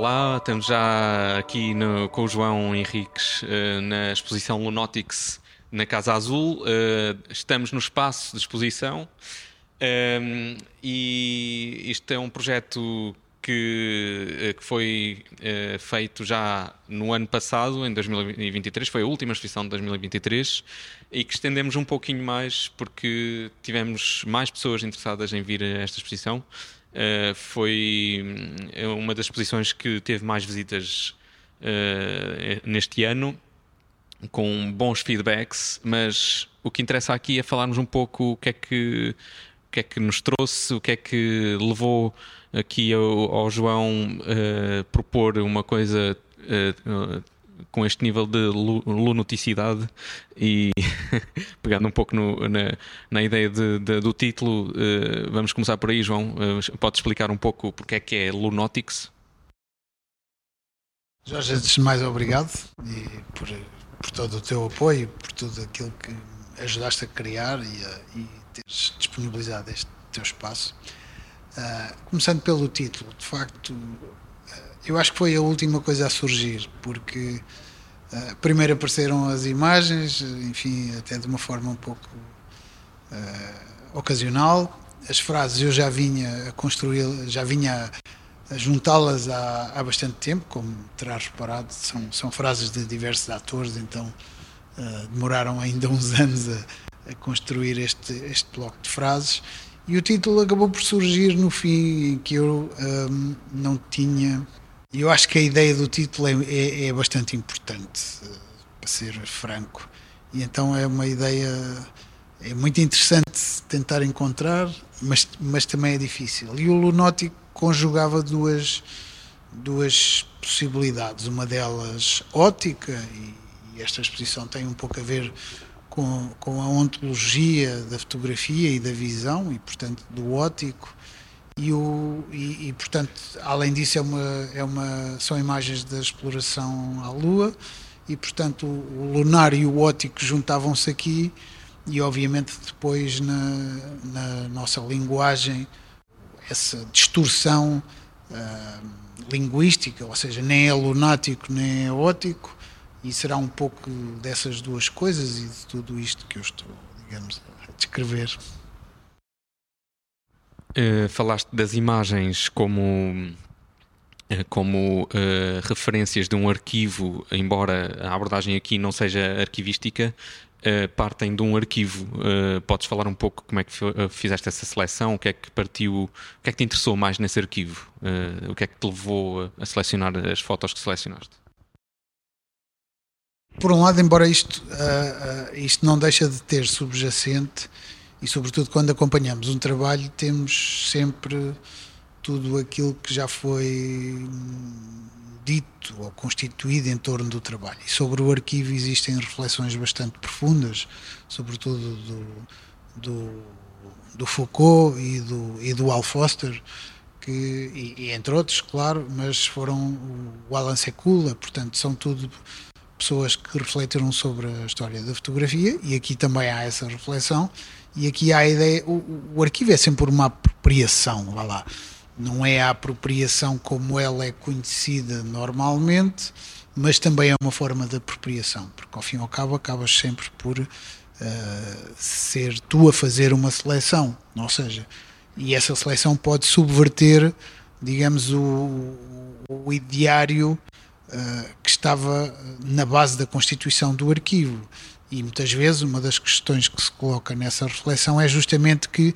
Olá, estamos já aqui no, com o João Henriques uh, na exposição Lunotics na Casa Azul. Uh, estamos no espaço de exposição um, e isto é um projeto que, eh, que foi uh, feito já no ano passado, em 2023, foi a última exposição de 2023, e que estendemos um pouquinho mais porque tivemos mais pessoas interessadas em vir a esta exposição. Uh, foi hum, uma das exposições que teve mais visitas uh, neste ano, com bons feedbacks, mas o que interessa aqui é falarmos um pouco o que é que, o que, é que nos trouxe, o que é que levou aqui ao, ao João uh, propor uma coisa com este nível de lunoticidade e pegando um pouco no, na, na, ideia de, de, do título, uh, vamos começar por aí, João. pode explicar um pouco porque é que é Lunotics? Jorge, antes de mais, obrigado e por, por todo o teu apoio, por tudo aquilo que ajudaste a criar e, a, e teres disponibilizado este teu espaço. Uh, começando pelo título, de facto, uh, eu acho que foi a última coisa a surgir, porque uh, primeiro apareceram as imagens, enfim, até de uma forma um pouco ocasional. As frases eu já vinha a construir, já vinha a, juntá-las há, há bastante tempo, como terás reparado, são, são frases de diversos atores, então demoraram ainda uns anos a, a construir este, este bloco de frases e o título acabou por surgir no fim, em que eu um, não tinha. Eu acho que a ideia do título é, é, é bastante importante, uh, para ser franco. E então é uma ideia. É muito interessante tentar encontrar, mas, mas também é difícil. E o Lunótico conjugava duas, duas possibilidades. Uma delas ótica, e, e esta exposição tem um pouco a ver com, com a ontologia da fotografia e da visão e portanto do ótico e, o, e, e, portanto além disso é uma, é uma são imagens da exploração à Lua e portanto o, o lunar e o ótico juntavam-se aqui e obviamente depois na, na nossa linguagem essa distorção uh, linguística, ou seja, nem é lunático nem é ótico, e será um pouco dessas duas coisas e de tudo isto que eu estou, digamos, a descrever. Uh, falaste das imagens como eh, como uh, referências de um arquivo, embora a abordagem aqui não seja arquivística, uh, partem de um arquivo. podes falar um pouco como é que fizeste essa seleção? O que é que partiu? O que é que te interessou mais nesse arquivo? o que é que te levou a selecionar as fotos que selecionaste? por um lado, embora isto, uh, uh, isto não deixa de ter subjacente, e sobretudo quando acompanhamos um trabalho, temos sempre tudo aquilo que já foi dito ou constituído em torno do trabalho. E sobre o arquivo existem reflexões bastante profundas, sobretudo do, do, do Foucault e do, e do Al Foster, que, e, e entre outros, claro, mas foram o Alan Sekula, portanto, são tudo pessoas que refletiram sobre a história da fotografia e aqui também há essa reflexão e aqui há a ideia, o, o arquivo é sempre uma apropriação, vá lá, não é a apropriação como ela é conhecida normalmente, mas também é uma forma de apropriação, porque ao fim e ao cabo acabas sempre por uh, ser tu a fazer uma seleção, ou seja, e essa seleção pode subverter, digamos, o, o ideário eh, que estava na base da constituição do arquivo. E muitas vezes uma das questões que se coloca nessa reflexão é justamente que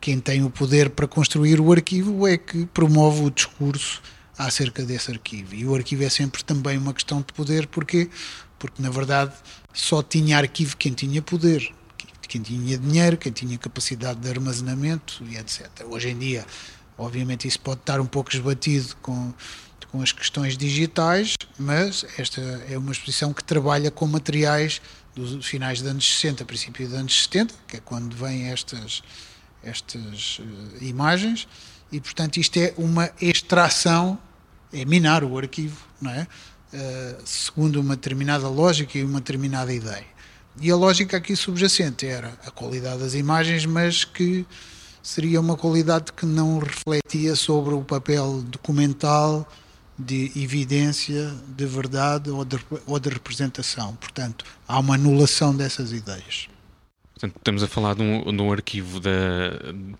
quem tem o poder para construir o arquivo é que promove o discurso acerca desse arquivo. E o arquivo é sempre também uma questão de poder, porque porque na verdade só tinha arquivo quem tinha poder, quem tinha dinheiro, quem tinha capacidade de armazenamento e etc. Hoje em dia, obviamente, isso pode estar um pouco esbatido com com as questões digitais, mas esta é uma exposição que trabalha com materiais dos finais dos anos 60, princípio dos anos 70, que é quando vêm estas, estas uh, imagens, e portanto isto é uma extração, é minar o arquivo, não é? Uh, segundo uma determinada lógica e uma determinada ideia. E a lógica aqui subjacente era a qualidade das imagens, mas que seria uma qualidade que não refletia sobre o papel documental de evidência, de verdade ou de, ou de representação. Portanto, há uma anulação dessas ideias. Portanto, estamos a falar de um, de um arquivo da,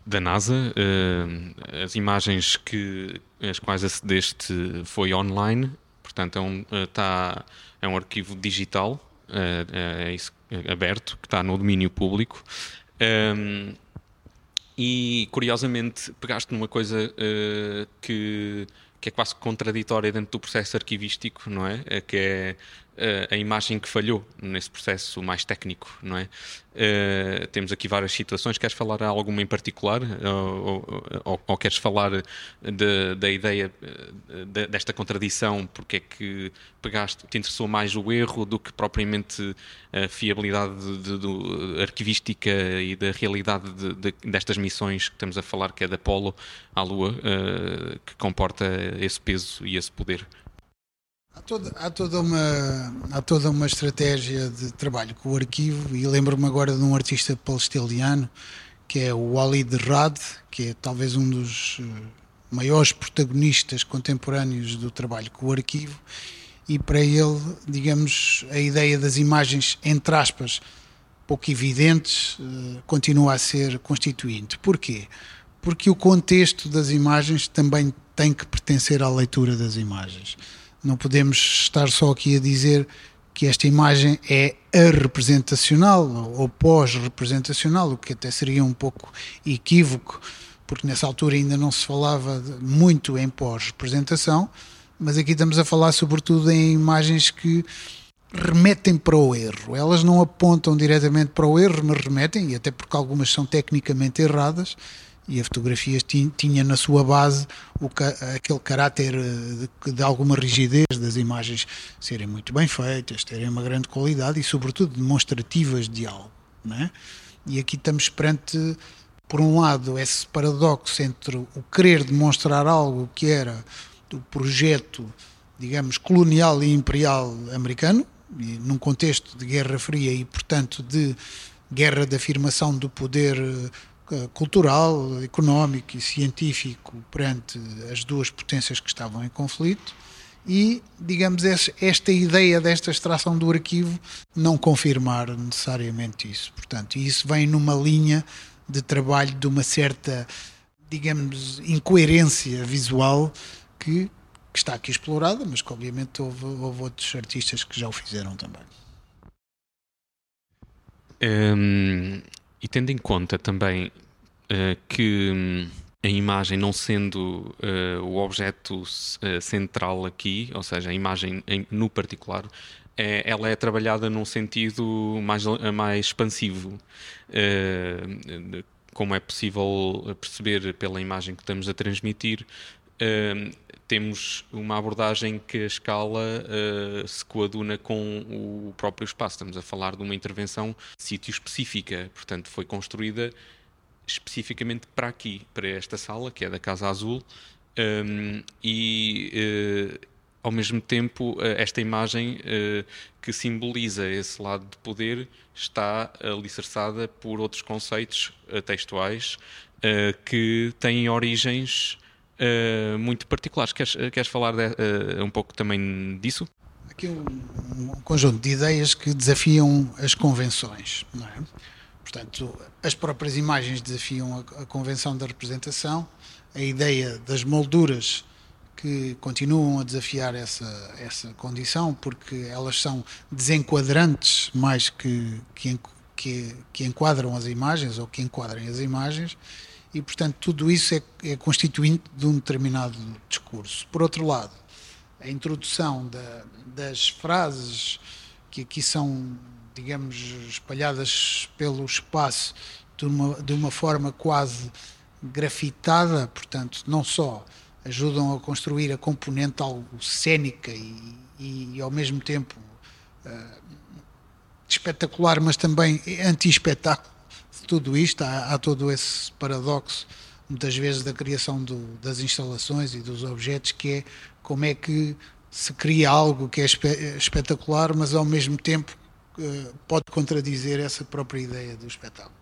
da NASA. Uh, as imagens que, as quais acedeste foi online. Portanto, é um, uh, tá, é um arquivo digital, uh, é isso, aberto, que está no domínio público. Um, e, curiosamente, pegaste numa coisa que que é quase contraditória dentro do processo arquivístico, não é? é que é a imagem que falhou nesse processo mais técnico, não é? Uh, temos aqui várias situações. Queres falar alguma em particular? Ou, ou, ou queres falar de, da ideia de, desta contradição? Porque é que pegaste, te interessou mais o erro do que propriamente a fiabilidade de, de, arquivística e da realidade destas missões que estamos a falar, que é da Apolo à Lua, uh, que comporta esse peso e esse poder? Há toda, há, toda uma, há toda uma estratégia de trabalho com o arquivo e lembro-me agora de um artista palestiniano que é o Walid Rad, que é talvez um dos eh, maiores protagonistas contemporâneos do trabalho com o arquivo e para ele, digamos, a ideia das imagens, entre aspas, pouco evidentes, eh, continua a ser constituinte. Porquê? Porque o contexto das imagens também tem que pertencer à leitura das imagens. Não podemos estar só aqui a dizer que esta imagem é a representacional ou pós-representacional, o que até seria um pouco equívoco, porque nessa altura ainda não se falava muito em pós-representação, mas aqui estamos a falar sobretudo em imagens que remetem para o erro. Elas não apontam diretamente para o erro, mas remetem, e até porque algumas são tecnicamente erradas, e a fotografia tinha na sua base o, aquele caráter eh, de, de, alguma rigidez das imagens serem muito bem feitas, terem uma grande qualidade e, sobretudo, demonstrativas de algo. É? E aqui estamos perante, por um lado, esse paradoxo entre o querer demonstrar algo que era o projeto, digamos, colonial e imperial americano, e num contexto de Guerra Fria e, portanto, de guerra de afirmação do poder eh, cultural, económico e científico perante as duas potências que estavam em conflito e, digamos, esta ideia desta extração do arquivo não confirmar necessariamente isso. Portanto, isso vem numa linha de trabalho de uma certa, digamos, incoerência visual que, que está aqui explorada, mas que obviamente houve, houve outros artistas que já o fizeram também. Hum, e tendo em conta também que hum, a imagem não sendo uh, o objeto uh, central aqui, ou seja, a imagem em, no particular, é, ela é trabalhada num sentido mais, mais expansivo. como é possível perceber pela imagem que estamos a transmitir, temos uma abordagem que a escala uh, se coaduna com o próprio espaço. Estamos a falar de uma intervenção sítio específica, portanto, foi construída especificamente para aqui, para esta sala, que é da Casa Azul, um, e uh, ao mesmo tempo, uh, esta imagem que simboliza esse lado de poder está alicerçada por outros conceitos textuais que têm origens uh, muito particulares. Queres, queres falar de, uh, um pouco também disso? Aqui um, um, conjunto de ideias que desafiam as convenções. Não é? Portanto, as próprias imagens desafiam a, a convenção da representação, a ideia das molduras que continuam a desafiar essa, essa condição, porque elas são desenquadrantes mais que, que, que, que enquadram as imagens ou que enquadrem as imagens, e, portanto, tudo isso é, é constituinte de um determinado discurso. Por outro lado, a introdução da, das frases que aqui são, digamos, espalhadas pelo espaço de uma, de uma forma quase grafitada, portanto, não só ajudam a construir a componente algo cênica e, e, ao mesmo tempo uh, espetacular, mas também anti-espetáculo tudo isto, há, há, todo esse paradoxo, muitas vezes, da criação do, das instalações e dos objetos, que é como é que se cria algo que é espe espetacular, mas ao mesmo tempo pode contradizer essa própria ideia do espetáculo.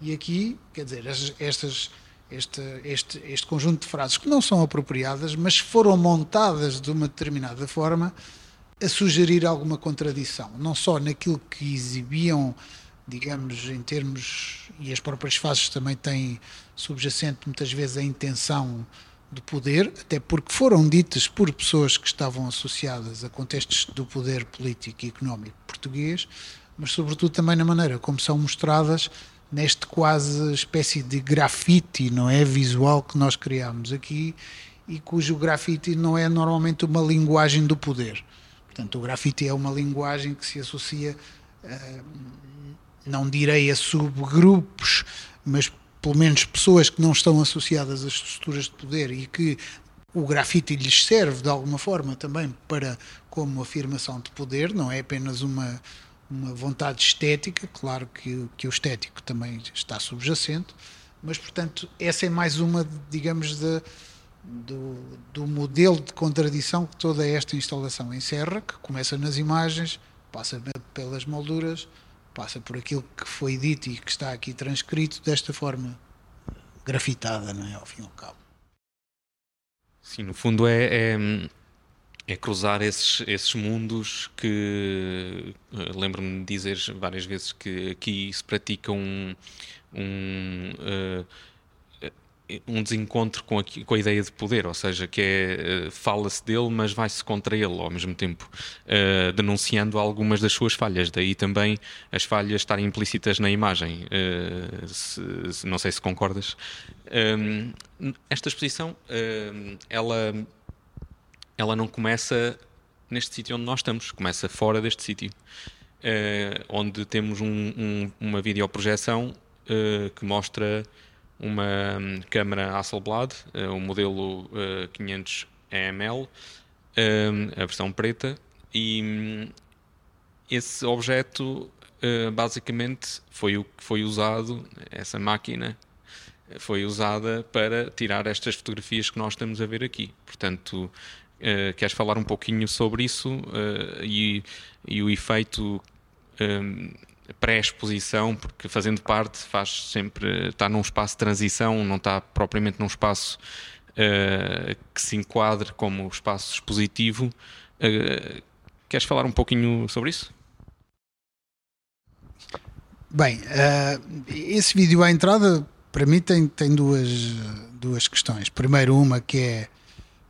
E aqui, quer dizer, estas, este, este, este conjunto de frases que não são apropriadas, mas foram montadas de uma determinada forma a sugerir alguma contradição, não só naquilo que exibiam, digamos, em termos, e as próprias fases também têm subjacente muitas vezes a intenção do poder, até porque foram ditas por pessoas que estavam associadas a contextos do poder político e económico português, mas sobretudo também na maneira como são mostradas neste quase espécie de grafite, não é, visual que nós criamos aqui e cujo grafite não é normalmente uma linguagem do poder. Portanto, o grafite é uma linguagem que se associa, uh, não direi a subgrupos, mas pelo menos pessoas que não estão associadas às estruturas de poder e que o grafite lhes serve de alguma forma também para como afirmação de poder, não é apenas uma uma vontade estética, claro que, que o estético também está subjacente, mas portanto essa é mais uma, digamos, de, do, do modelo de contradição que toda esta instalação encerra, que começa nas imagens, passa pelas molduras, passa por aquilo que foi dito e que está aqui transcrito desta forma grafitada, não é, ao fim e ao cabo. Sim, no fundo é, é é cruzar esses, esses mundos que uh, lembro-me de dizer várias vezes que aqui se pratica um, um, uh, um desencontro com a, com a ideia de poder, ou seja, que é uh, fala-se dele, mas vai-se contra ele ao mesmo tempo, denunciando algumas das suas falhas. Daí também as falhas estarem implícitas na imagem. Se, se, não sei se concordas. esta exposição, ela ela não começa neste sítio onde nós estamos, começa fora deste sítio, uh, onde temos um, um, uma videoprojeção uh, que mostra uma um, câmara Hasselblad, uh, o modelo uh, 500 EML, a versão preta, e um, esse objeto basicamente foi o que foi usado, essa máquina foi usada para tirar estas fotografias que nós estamos a ver aqui. Portanto, Uh, queres falar um pouquinho sobre isso e, e, o efeito um, eh, pré-exposição, porque fazendo parte faz sempre está num espaço de transição, não está propriamente num espaço uh, que se enquadre como espaço expositivo. queres falar um pouquinho sobre isso? Bem, esse vídeo à entrada para mim tem, tem duas, duas questões. Primeiro, uma que é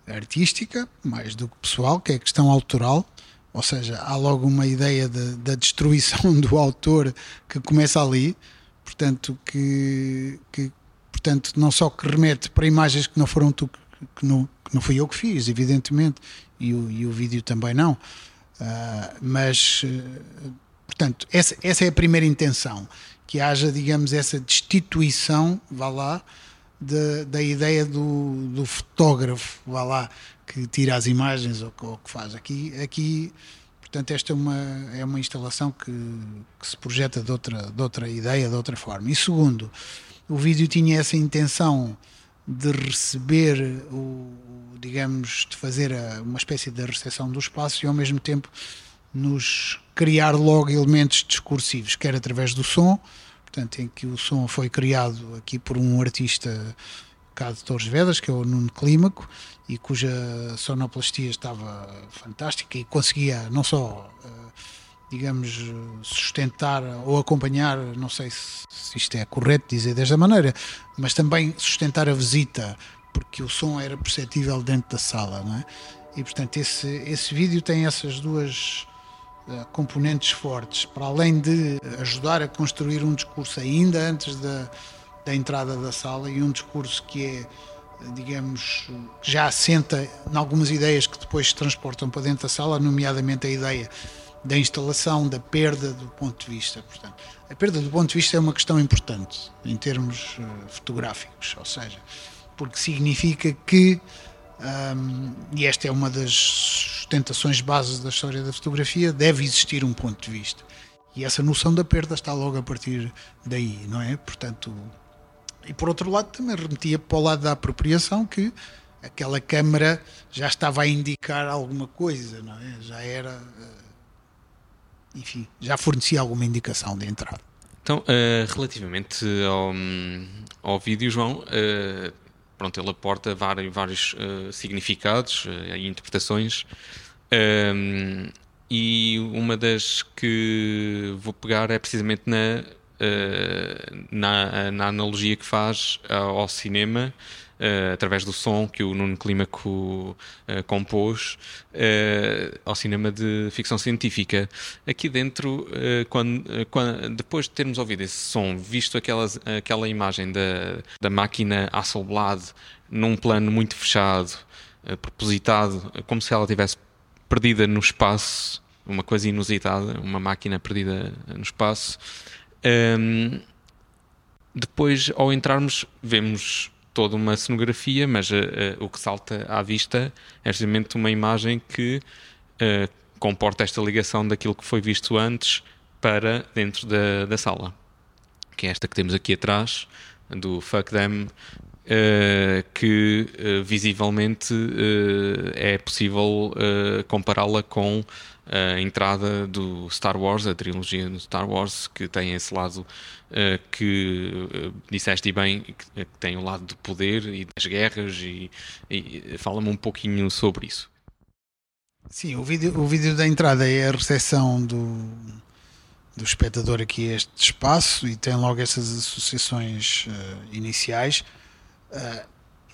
artística, mais do que pessoal, que é a questão autoral, ou seja, há logo uma ideia de, da destruição do autor que começa ali, portanto, que, que portanto, não só que remete para imagens que não foram tu, que não, que não fui eu que fiz, evidentemente, e o, e o vídeo também não, uh, mas, uh, portanto, essa, essa é a primeira intenção, que haja, digamos, essa destituição, vá lá, da, da ideia do, do fotógrafo, vá lá, que tira as imagens ou, ou que faz. Aqui, aqui portanto, esta é uma, é uma instalação que, que se projeta de outra, de outra ideia, de outra forma. E segundo, o vídeo tinha essa intenção de receber o, digamos, de fazer a, uma espécie de recepção do espaço e ao mesmo tempo nos criar logo elementos discursivos, quer através do som, portanto, em que o som foi criado aqui por um artista cá de Torres Vedras, que é o Nuno Clímaco, e cuja sonoplastia estava fantástica e conseguia não só, eh, digamos, sustentar ou acompanhar, não sei se, isto é correto dizer desta maneira, mas também sustentar a visita, porque o som era perceptível dentro da sala, não é? E portanto esse, esse vídeo tem essas duas componentes fortes, para além de ajudar a construir um discurso ainda antes da, da entrada da sala e um discurso que é, digamos, que já assenta em algumas ideias que depois se transportam para dentro da sala, nomeadamente a ideia da instalação, da perda do ponto de vista. Portanto, a perda do ponto de vista é uma questão importante em termos uh, fotográficos, ou seja, porque significa que um, e esta é uma das sustentações bases da história da fotografia, deve existir um ponto de vista. E essa noção da perda está logo a partir daí, não é? Portanto, e por outro lado também remetia para o lado da apropriação que aquela câmara já estava a indicar alguma coisa, não é? Já era, eh, enfim, já fornecia alguma indicação de entrada. Então, uh, relativamente ao, ao vídeo, João, uh, pronto, ele aporta vários, vários uh, significados e interpretações. e uma das que vou pegar é precisamente na, na, na analogia que faz ao cinema uh, através do som que o Nuno Clímaco uh, compôs, uh, ao cinema de ficção científica. Aqui dentro, quando, quando, depois de termos ouvido esse som, visto aquelas, aquela imagem da, da máquina Hasselblad num plano muito fechado, propositado, como se ela tivesse perdida no espaço, uma coisa inusitada, uma máquina perdida no espaço. Um, ehm, depois, ao entrarmos, vemos toda uma cenografia, mas uh, o que salta à vista é justamente uma imagem que uh, comporta esta ligação daquilo que foi visto antes para dentro da, da sala, que é esta que temos aqui atrás, do Fuck Them, que visivelmente é possível compará-la com a entrada do Star Wars, a trilogia do Star Wars, que tem esse lado uh, que uh, disseste bem, que, que, tem o lado do poder e das guerras, e, e fala-me um pouquinho sobre isso. Sim, o vídeo, o vídeo da entrada é a recepção do, do espectador aqui a este espaço e tem logo essas associações uh, iniciais.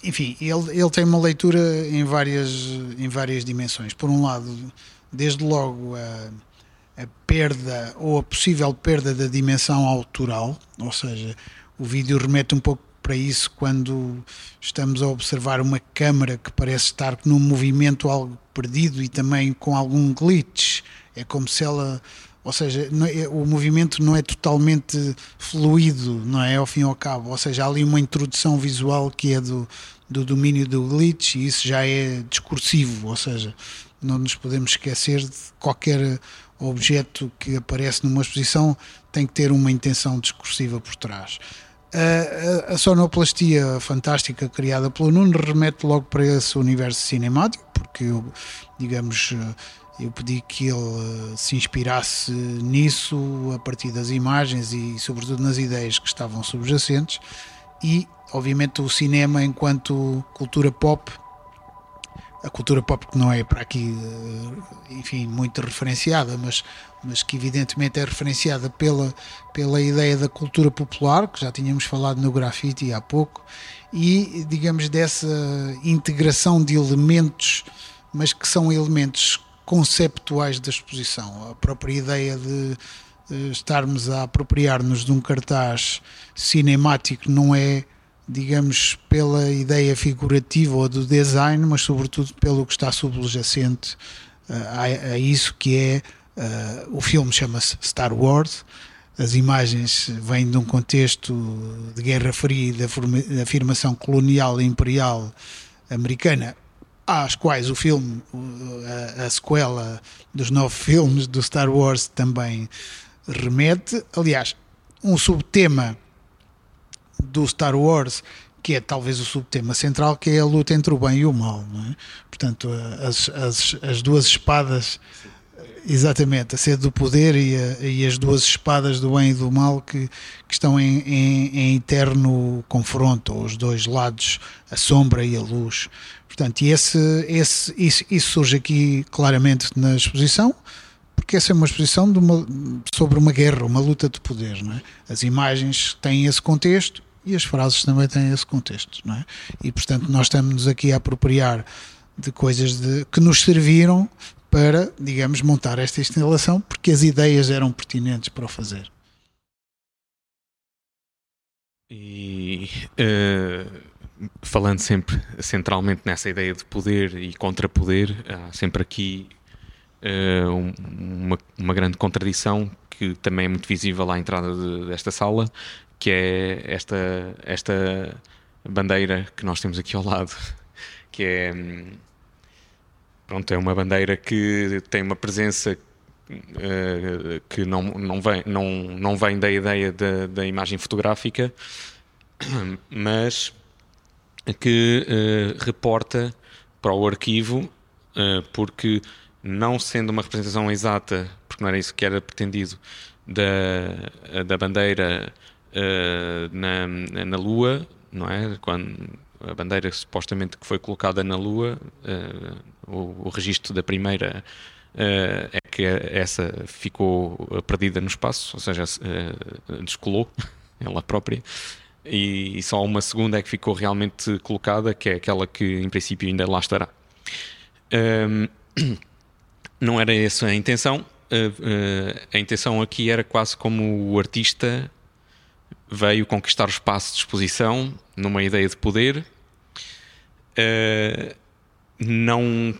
enfim, ele, ele tem uma leitura em várias, em várias dimensões. Por um lado, desde logo a, a perda ou a possível perda da dimensão autoral, ou seja, o vídeo remete um pouco para isso quando estamos a observar uma câmara que parece estar num movimento algo perdido e também com algum glitch. É como se ela, ou seja, é, o movimento não é totalmente fluido, não é ao fim e ao cabo. Ou seja, há ali uma introdução visual que é do, do domínio do glitch e isso já é discursivo, ou seja, não nos podemos esquecer de qualquer objeto que aparece numa exposição tem que ter uma intenção discursiva por trás. A, a, a sonoplastia fantástica criada pelo Nuno remete logo para esse universo cinemático, porque eu, digamos, eu pedi que ele se inspirasse nisso a partir das imagens e, sobretudo, nas ideias que estavam subjacentes. E, obviamente, o cinema, enquanto cultura pop, a cultura pop que não é para aqui, eh, enfim, muito referenciada, mas, mas que evidentemente é referenciada pela, pela ideia da cultura popular, que já tínhamos falado no grafite há pouco, e digamos dessa integração de elementos, mas que são elementos conceptuais da exposição. A própria ideia de estarmos a apropriar-nos de um cartaz cinemático não é digamos, pela ideia figurativa ou do design, mas sobretudo pelo que está subjacente uh, a, a, isso que é uh, o filme chama-se Star Wars. As imagens vêm de um contexto de Guerra Fria e da afirmação colonial e imperial americana, às quais o filme, a, a sequela dos nove filmes do Star Wars também remete. Aliás, um subtema do Star Wars, que é talvez o subtema central, que é a luta entre o bem e o mal. É? Portanto, as, as, as duas espadas, exatamente, a sede do poder e, a, e, as duas espadas do bem e do mal que, que estão em, em, em eterno confronto, os dois lados, a sombra e a luz. Portanto, e esse, esse, isso, isso surge aqui claramente na exposição porque essa é uma exposição uma, sobre uma guerra, uma luta de poder. É? As imagens têm esse contexto e as frases também têm esse contexto. Não é? E, portanto, nós estamos aqui a apropriar de coisas de, que nos serviram para, digamos, montar esta instalação, porque as ideias eram pertinentes para o fazer. E uh, falando sempre centralmente nessa ideia de poder e contrapoder, há sempre aqui uh, uma, uma grande contradição que também é muito visível à entrada de, desta sala, que é esta, esta bandeira que nós temos aqui ao lado, que é pronto, é uma bandeira que tem uma presença uh, que não, não, vem, não, não vem da ideia da, da imagem fotográfica, mas que uh, reporta para o arquivo, uh, porque não sendo uma representação exata, porque não era isso que era pretendido, da, da bandeira na, na Lua, não é? Quando a bandeira supostamente que foi colocada na Lua, uh, o, o registro da primeira uh, é que essa ficou perdida no espaço, ou seja, descolou ela própria. E, só uma segunda é que ficou realmente colocada, que é aquela que em princípio ainda lá estará. Um, não era essa a intenção. a intenção aqui era quase como o artista veio conquistar o espaço de exposição numa ideia de poder, uh, não,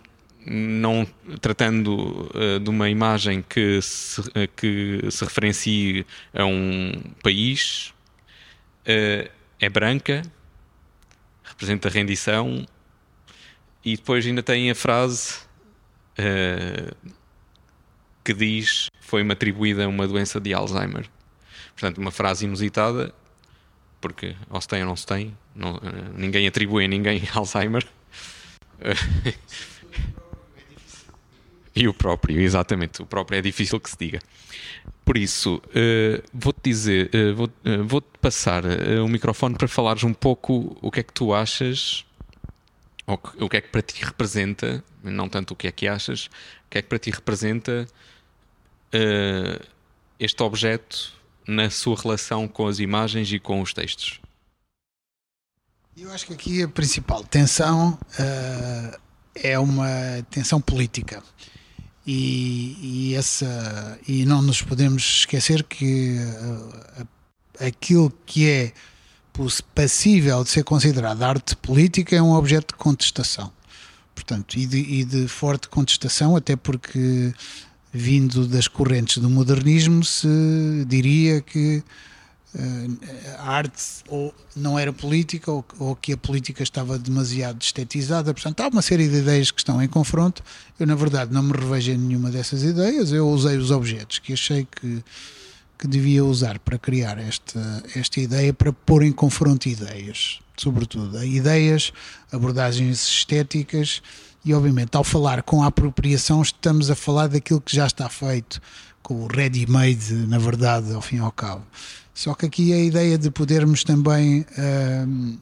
não tratando uh, de uma imagem que se, uh, que se referencie a um país, é branca, representa rendição, e depois ainda tem a frase que diz foi-me atribuída uma doença de Alzheimer. Portanto, uma frase inusitada, porque ou se tem ou não se tem, não, eh, ninguém atribui a ninguém Alzheimer. e o próprio, exatamente, o próprio é difícil que se diga. Por isso, uh, vou-te dizer, uh, vou, uh, vou-te passar o microfone para falares um pouco o que é que tu achas, ou o que é que para ti representa, não tanto o que é que achas, o que é que para ti representa este objeto na sua relação com as imagens e com os textos? Eu acho que aqui a principal tensão uh, é uma tensão política. E, e, essa, e não nos podemos esquecer que uh, aquilo que é passível de ser considerado arte política é um objeto de contestação. Portanto, e de, e de forte contestação, até porque vindo das correntes do modernismo, se diria que uh, a arte ou não era política ou, ou, que a política estava demasiado estetizada. Portanto, há uma série de ideias que estão em confronto. Eu, na verdade, não me revejo em nenhuma dessas ideias. Eu usei os objetos que achei que, que devia usar para criar esta, esta ideia, para pôr em confronto ideias, sobretudo. Ideias, abordagens estéticas e, obviamente, ao falar com a apropriação, estamos a falar daquilo que já está feito, com o ready-made, na verdade, ao fim e ao cabo. Só que aqui a ideia de podermos também uh,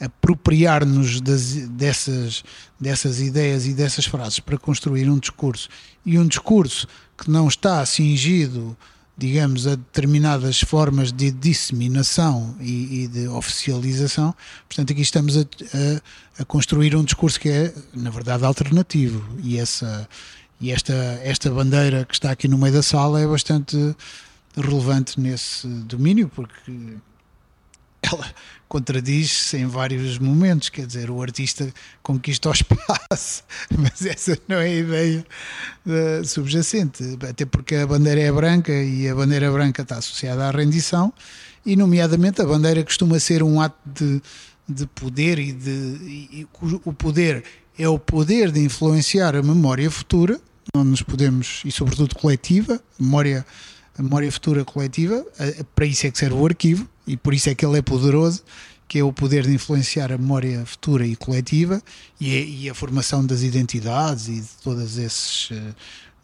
apropriar-nos dessas, dessas ideias e dessas frases para construir um discurso e um discurso que não está cingido digamos, a determinadas formas de disseminação e, e de oficialização. Portanto, aqui estamos a, a, a, construir um discurso que é, na verdade, alternativo. E, essa, e esta, esta bandeira que está aqui no meio da sala é bastante relevante nesse domínio, porque ela contradiz-se em vários momentos, quer dizer, o artista conquista o espaço, mas essa não é a ideia uh, subjacente, até porque a bandeira é branca e a bandeira branca está associada à rendição, e nomeadamente a bandeira costuma ser um ato de, de poder e, de, e o poder é o poder de influenciar a memória futura, não nos podemos, e sobretudo coletiva, memória memória futura coletiva, para isso é que serve o arquivo e por isso é que ele é poderoso, que é o poder de influenciar a memória futura e coletiva e e a formação das identidades e de todos esses uh,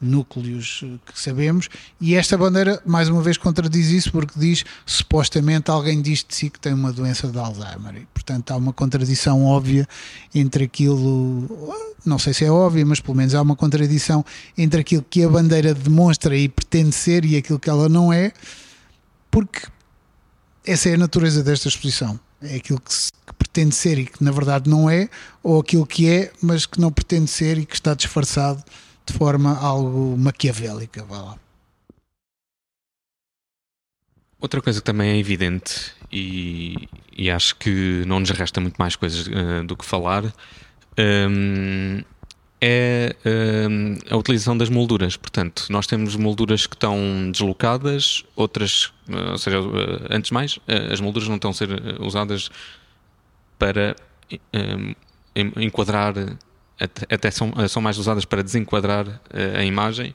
núcleos eh, que sabemos. E esta bandeira, mais uma vez, contradiz isso porque diz supostamente alguém diz de si que tem uma doença de Alzheimer. E, portanto, há uma contradição óbvia entre aquilo, não sei se é óbvia, mas pelo menos há uma contradição entre aquilo que a bandeira demonstra e pretende ser e aquilo que ela não é, porque essa é a natureza desta exposição. É aquilo que, se, que, pretende ser e que na verdade não é, ou aquilo que é, mas que não pretende ser e que está disfarçado de forma algo maquiavélica. Vá lá. Outra coisa que também é evidente e, e acho que não nos resta muito mais coisas uh, do que falar um, é um, a utilização das molduras. Portanto, nós temos molduras que estão deslocadas, outras, ou seja, antes de mais, as molduras não estão a ser usadas para um, enquadrar, até são, são mais usadas para desenquadrar a imagem.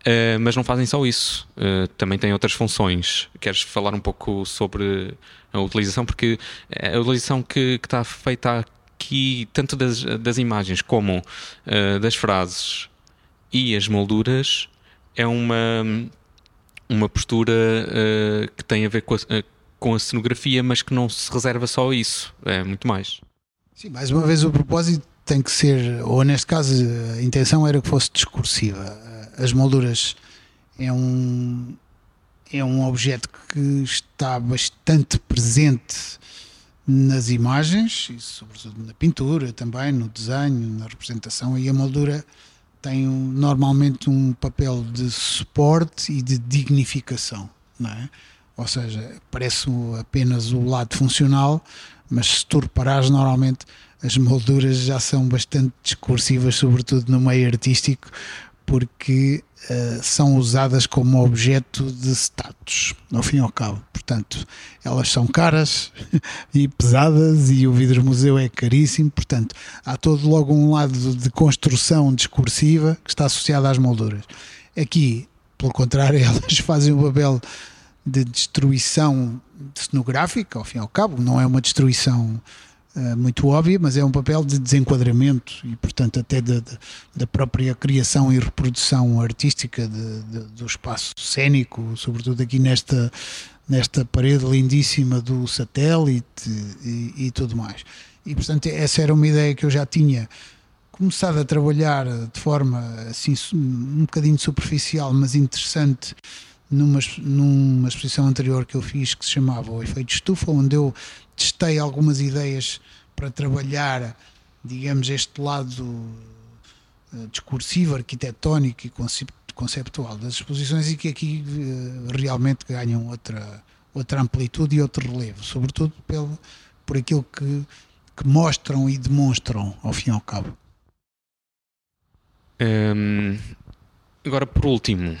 Uh, mas não fazem só isso, uh, também têm outras funções. Queres falar um pouco sobre a utilização? Porque a utilização que, que está feita que tanto das, das imagens como uh, das frases e as molduras é uma uma postura uh, que tem a ver com a, uh, com a cenografia, mas que não se reserva só a isso, é muito mais. Sim, mais uma vez o propósito tem que ser, ou neste caso a intenção era que fosse discursiva. As molduras é um, é um objeto que está bastante presente nas imagens, e sobretudo na pintura também, no desenho, na representação, e a moldura tem um, normalmente um papel de suporte e de dignificação, não é? Ou seja, parece apenas o lado funcional, mas se tu reparares, normalmente as molduras já são bastante discursivas, sobretudo no meio artístico, porque uh, são usadas como objeto de status, ao fim e ao cabo. Portanto, elas são caras e pesadas e o vidro museu é caríssimo. Portanto, há todo logo um lado de construção discursiva que está associado às molduras. Aqui, pelo contrário, elas fazem o papel de destruição cenográfica, ao fim e ao cabo, não é uma destruição muito óbvia, mas é um papel de desenquadramento e, portanto, até de, de, da própria criação e reprodução artística de, do espaço cênico, sobretudo aqui nesta, nesta parede lindíssima do satélite e, e tudo mais. E, portanto, essa era uma ideia que eu já tinha começado a trabalhar de forma assim um bocadinho superficial, mas interessante numa, numa exposição anterior que eu fiz que se chamava O Efeito Estufa, onde eu testei algumas ideias para trabalhar, digamos, este lado eh, discursivo, arquitetónico e conceptual das exposições e que aqui eh, realmente ganham outra, outra amplitude e outro relevo, sobretudo pelo, por aquilo que, que mostram e demonstram ao fim e ao cabo. Hum, agora, por último,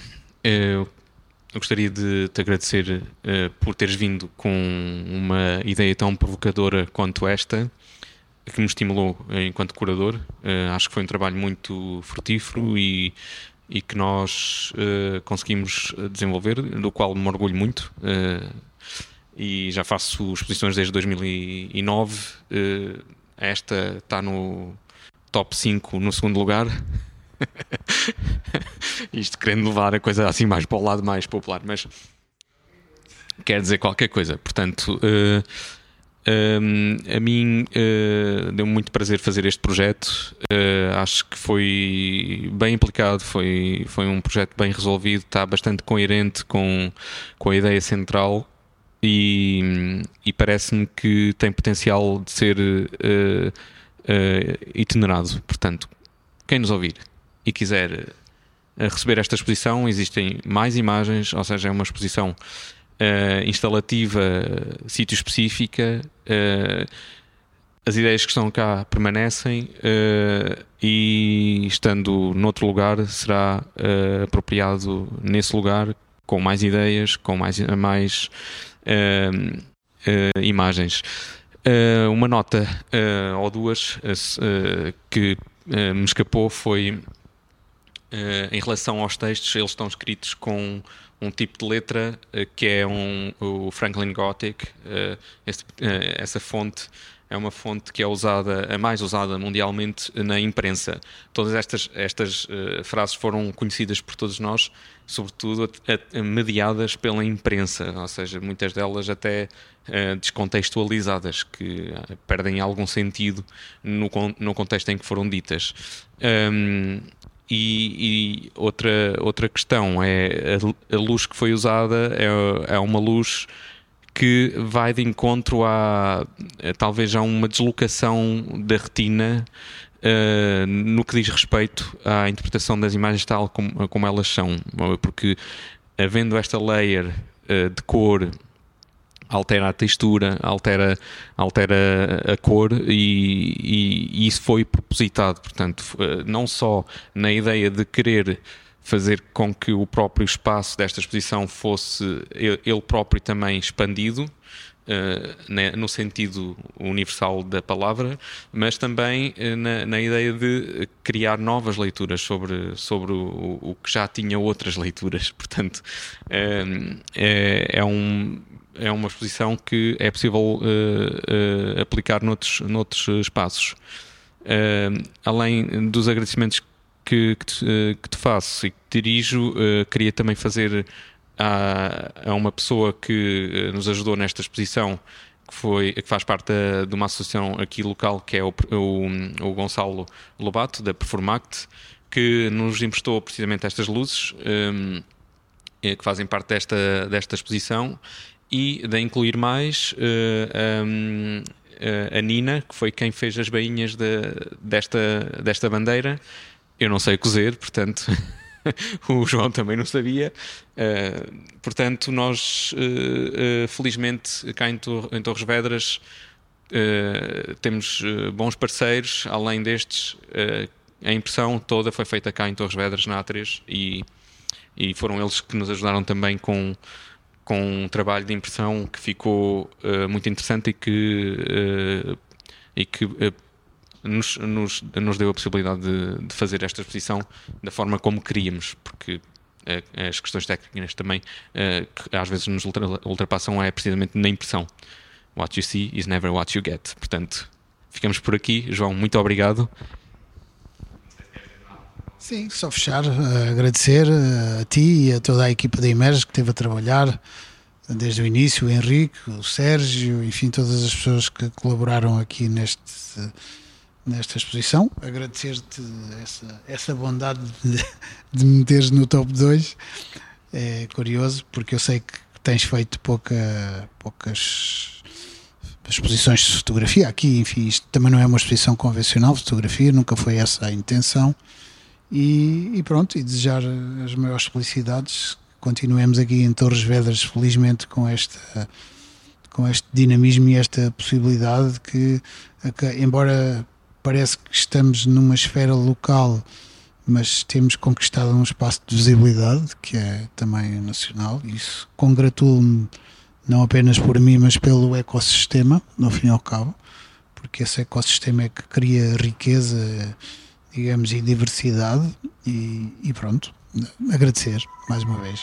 eu gostaria de te agradecer uh, por teres vindo com uma ideia tão provocadora quanto esta, que me estimulou enquanto curador. Uh, acho que foi um trabalho muito frutífero e, e que nós uh, conseguimos desenvolver, do qual me orgulho muito. e já faço exposições desde 2009. esta está no top 5 no segundo lugar. Isto querendo levar a coisa assim mais para o lado mais popular, mas quer dizer qualquer coisa. Portanto, uh, uh, a mim uh, deu muito prazer fazer este projeto. acho que foi bem implicado, foi, foi um projeto bem resolvido, está bastante coerente com, com a ideia central. E, e parece-me que tem potencial de ser itinerado. Portanto, quem nos ouvir e quiser eh, receber esta exposição, existem mais imagens, ou seja, é uma exposição uh, instalativa, sítio específica. Uh, as ideias que estão cá permanecem uh, e estando noutro lugar será apropriado nesse lugar com mais ideias, com mais, mais imagens. uma nota ou duas que me escapou foi Uh, em relação aos textos, eles estão escritos com um tipo de letra uh, que é um, o Franklin Gothic. Uh, esse, essa fonte é uma fonte que é usada, a mais usada mundialmente na imprensa. Todas estas, estas frases foram conhecidas por todos nós, sobretudo mediadas pela imprensa, ou seja, muitas delas até descontextualizadas, que perdem algum sentido no, no contexto em que foram ditas. Um, e, e, outra, outra questão é a, a, luz que foi usada é, é uma luz que vai de encontro a, talvez a uma deslocação da retina uh, no que diz respeito à interpretação das imagens tal como, como elas são, porque havendo esta layer uh, de cor altera a textura, altera, altera a cor e, e, e isso foi propositado. Portanto, eh, não só na ideia de querer fazer com que o próprio espaço desta exposição fosse ele próprio também expandido, uh, no sentido universal da palavra, mas também uh, na, na, ideia de criar novas leituras sobre, sobre o, o que já tinha outras leituras. Portanto, uh, é, é, um, é uma exposição que é possível uh, uh, aplicar noutros, noutros espaços. Uh, além dos agradecimentos que, que, te, que, te, faço e que te dirijo, queria também fazer a, a uma pessoa que nos ajudou nesta exposição que, foi, que faz parte da, de uma associação aqui local, que é o, o, o Gonçalo Lobato, da Performact, que nos emprestou precisamente estas luzes, um, que fazem parte desta, desta exposição, e de incluir mais uh, um, a Nina, que foi quem fez as bainhas de, desta, desta bandeira. Eu não sei cozer, portanto. o João também não sabia. Uh, portanto, nós, uh, uh, felizmente, cá em, Tor em Torres Vedras, temos bons parceiros. Além destes, a impressão toda foi feita cá em Torres Vedras, na A3, e, e foram eles que nos ajudaram também com, com um trabalho de impressão que ficou muito interessante e que. e que nos, nos, nos deu a possibilidade de, de, fazer esta exposição da forma como queríamos, porque uh, as questões técnicas também, uh, que às vezes nos ultra, ultrapassam, é precisamente na impressão. What you see is never what you get. Portanto, ficamos por aqui. João, muito obrigado. Sim, só fechar, uh, agradecer a ti e a toda a equipa da Imerge que esteve a trabalhar desde o início, o Henrique, o Sérgio, enfim, todas as pessoas que colaboraram aqui neste nesta exposição. Agradecer-te essa, essa bondade de, de me meteres no top 2. É curioso, porque eu sei que tens feito pouca, poucas exposições de fotografia. Aqui, enfim, isto também não é uma exposição convencional de fotografia, nunca foi essa a intenção. E, e pronto, e desejar as maiores felicidades. Continuemos aqui em Torres Vedras, felizmente, com esta com este dinamismo e esta possibilidade que, embora parece que estamos numa esfera local, mas temos conquistado um espaço de visibilidade que é também nacional. Isso congratulo-me não apenas por mim, mas pelo ecossistema, no fim e ao cabo, porque esse ecossistema é que cria riqueza, digamos, e diversidade. E, e pronto, agradecer mais uma vez.